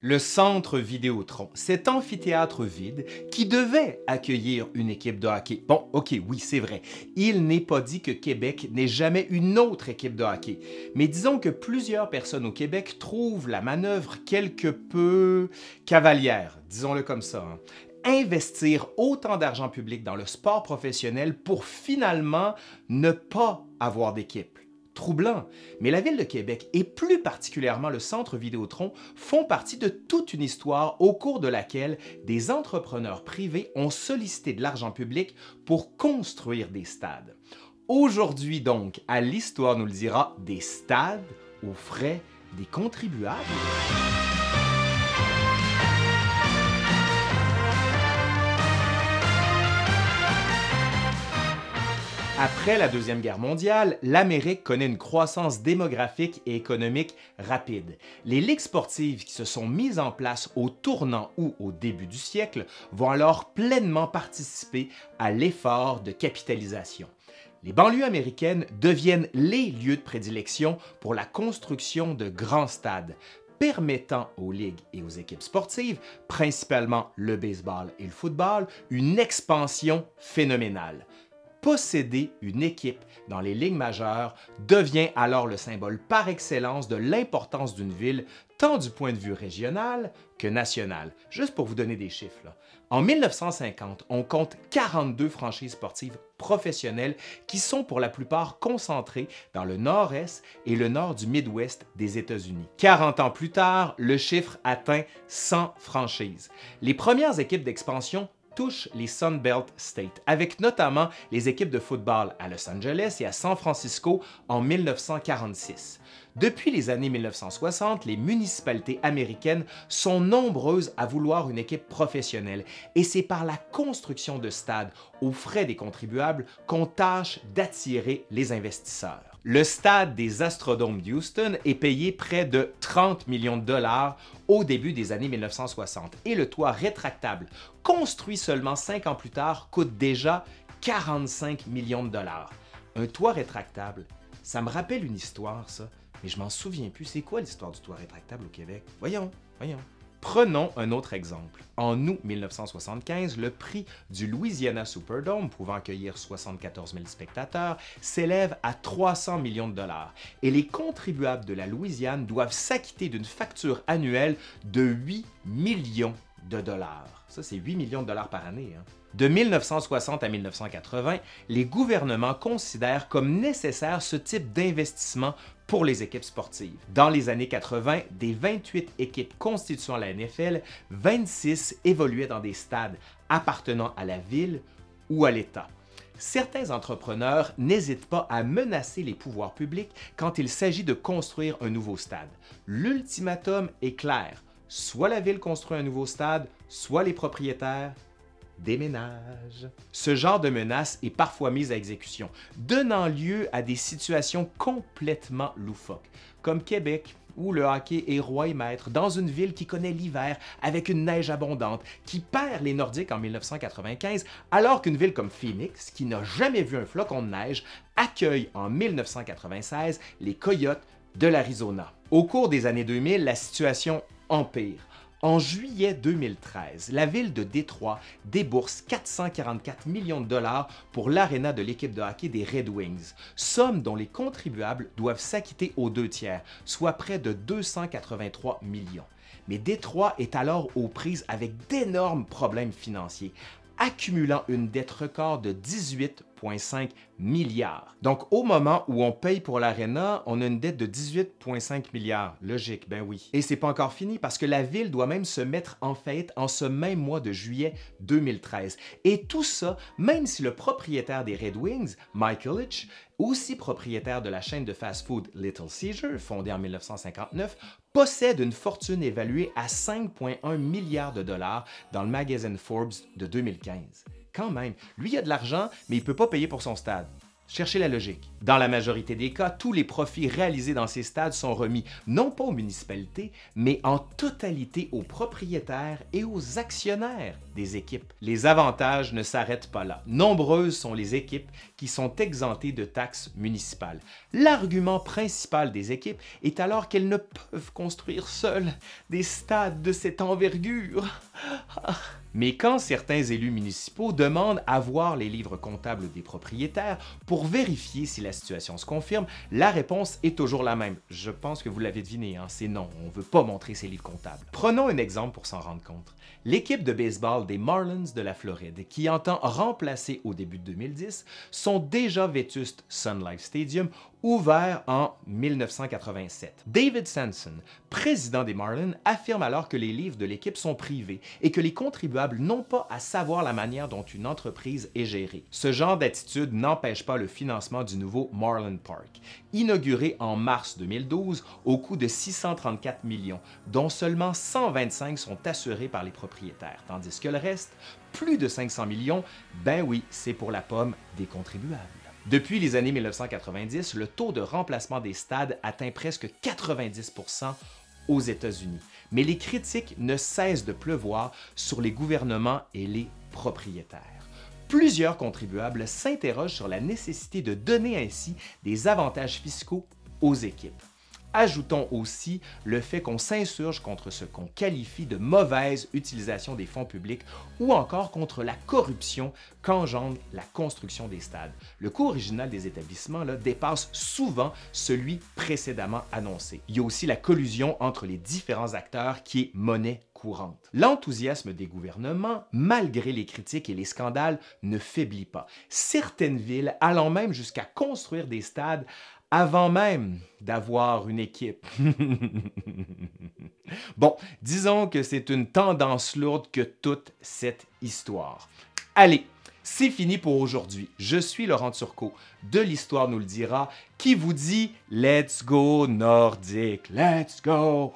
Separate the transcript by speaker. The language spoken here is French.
Speaker 1: Le centre Vidéotron, cet amphithéâtre vide qui devait accueillir une équipe de hockey. Bon, ok, oui, c'est vrai. Il n'est pas dit que Québec n'ait jamais une autre équipe de hockey. Mais disons que plusieurs personnes au Québec trouvent la manœuvre quelque peu cavalière, disons-le comme ça. Hein. Investir autant d'argent public dans le sport professionnel pour finalement ne pas avoir d'équipe troublant, mais la ville de Québec et plus particulièrement le centre Vidéotron font partie de toute une histoire au cours de laquelle des entrepreneurs privés ont sollicité de l'argent public pour construire des stades. Aujourd'hui donc, à l'Histoire nous le dira, des stades aux frais des contribuables. Après la Deuxième Guerre mondiale, l'Amérique connaît une croissance démographique et économique rapide. Les ligues sportives qui se sont mises en place au tournant ou au début du siècle vont alors pleinement participer à l'effort de capitalisation. Les banlieues américaines deviennent les lieux de prédilection pour la construction de grands stades, permettant aux ligues et aux équipes sportives, principalement le baseball et le football, une expansion phénoménale posséder une équipe dans les ligues majeures devient alors le symbole par excellence de l'importance d'une ville, tant du point de vue régional que national. Juste pour vous donner des chiffres. En 1950, on compte 42 franchises sportives professionnelles qui sont pour la plupart concentrées dans le nord-est et le nord du Midwest des États-Unis. 40 ans plus tard, le chiffre atteint 100 franchises. Les premières équipes d'expansion touche les Sunbelt States, avec notamment les équipes de football à Los Angeles et à San Francisco en 1946. Depuis les années 1960, les municipalités américaines sont nombreuses à vouloir une équipe professionnelle et c'est par la construction de stades aux frais des contribuables qu'on tâche d'attirer les investisseurs. Le stade des Astrodomes d'Houston est payé près de 30 millions de dollars au début des années 1960 et le toit rétractable, construit seulement cinq ans plus tard, coûte déjà 45 millions de dollars. Un toit rétractable, ça me rappelle une histoire, ça, mais je m'en souviens plus. C'est quoi l'histoire du toit rétractable au Québec? Voyons, voyons. Prenons un autre exemple. En août 1975, le prix du Louisiana Superdome, pouvant accueillir 74 000 spectateurs, s'élève à 300 millions de dollars et les contribuables de la Louisiane doivent s'acquitter d'une facture annuelle de 8 millions de dollars. Ça, c'est 8 millions de dollars par année. Hein. De 1960 à 1980, les gouvernements considèrent comme nécessaire ce type d'investissement pour les équipes sportives. Dans les années 80, des 28 équipes constituant la NFL, 26 évoluaient dans des stades appartenant à la ville ou à l'État. Certains entrepreneurs n'hésitent pas à menacer les pouvoirs publics quand il s'agit de construire un nouveau stade. L'ultimatum est clair. Soit la ville construit un nouveau stade, soit les propriétaires déménage. Ce genre de menace est parfois mise à exécution, donnant lieu à des situations complètement loufoques, comme Québec, où le hockey est roi et maître dans une ville qui connaît l'hiver avec une neige abondante, qui perd les Nordiques en 1995, alors qu'une ville comme Phoenix, qui n'a jamais vu un flocon de neige, accueille en 1996 les Coyotes de l'Arizona. Au cours des années 2000, la situation empire. En juillet 2013, la ville de Détroit débourse 444 millions de dollars pour l'aréna de l'équipe de hockey des Red Wings, somme dont les contribuables doivent s'acquitter aux deux tiers, soit près de 283 millions. Mais Détroit est alors aux prises avec d'énormes problèmes financiers, accumulant une dette record de 18,5 milliards. Donc, au moment où on paye pour l'Arena, on a une dette de 18,5 milliards. Logique, ben oui. Et c'est pas encore fini parce que la ville doit même se mettre en faillite en ce même mois de juillet 2013. Et tout ça, même si le propriétaire des Red Wings, Michael Hitch, aussi propriétaire de la chaîne de fast-food Little Caesar, fondée en 1959, possède une fortune évaluée à 5,1 milliards de dollars dans le magazine Forbes de 2015. Quand même, lui a de l'argent, mais il ne peut pas payer pour son stade. Cherchez la logique. Dans la majorité des cas, tous les profits réalisés dans ces stades sont remis non pas aux municipalités, mais en totalité aux propriétaires et aux actionnaires des équipes. Les avantages ne s'arrêtent pas là. Nombreuses sont les équipes qui sont exemptées de taxes municipales. L'argument principal des équipes est alors qu'elles ne peuvent construire seules des stades de cette envergure. Mais quand certains élus municipaux demandent à voir les livres comptables des propriétaires pour vérifier si la situation se confirme, la réponse est toujours la même. Je pense que vous l'avez deviné, hein, c'est non, on ne veut pas montrer ces livres comptables. Prenons un exemple pour s'en rendre compte. L'équipe de baseball des Marlins de la Floride, qui entend remplacer au début de 2010, sont déjà vétustes Sun Life Stadium ouvert en 1987. David Sanson, président des Marlins, affirme alors que les livres de l'équipe sont privés et que les contribuables n'ont pas à savoir la manière dont une entreprise est gérée. Ce genre d'attitude n'empêche pas le financement du nouveau Marlin Park, inauguré en mars 2012 au coût de 634 millions, dont seulement 125 sont assurés par les propriétaires, tandis que le reste, plus de 500 millions, ben oui, c'est pour la pomme des contribuables. Depuis les années 1990, le taux de remplacement des stades atteint presque 90% aux États-Unis. Mais les critiques ne cessent de pleuvoir sur les gouvernements et les propriétaires. Plusieurs contribuables s'interrogent sur la nécessité de donner ainsi des avantages fiscaux aux équipes. Ajoutons aussi le fait qu'on s'insurge contre ce qu'on qualifie de mauvaise utilisation des fonds publics ou encore contre la corruption qu'engendre la construction des stades. Le coût original des établissements dépasse souvent celui précédemment annoncé. Il y a aussi la collusion entre les différents acteurs qui est monnaie courante. L'enthousiasme des gouvernements, malgré les critiques et les scandales, ne faiblit pas. Certaines villes allant même jusqu'à construire des stades avant même d'avoir une équipe. bon, disons que c'est une tendance lourde que toute cette histoire. Allez, c'est fini pour aujourd'hui. Je suis Laurent Turcot de l'Histoire nous le dira qui vous dit Let's go nordique, let's go.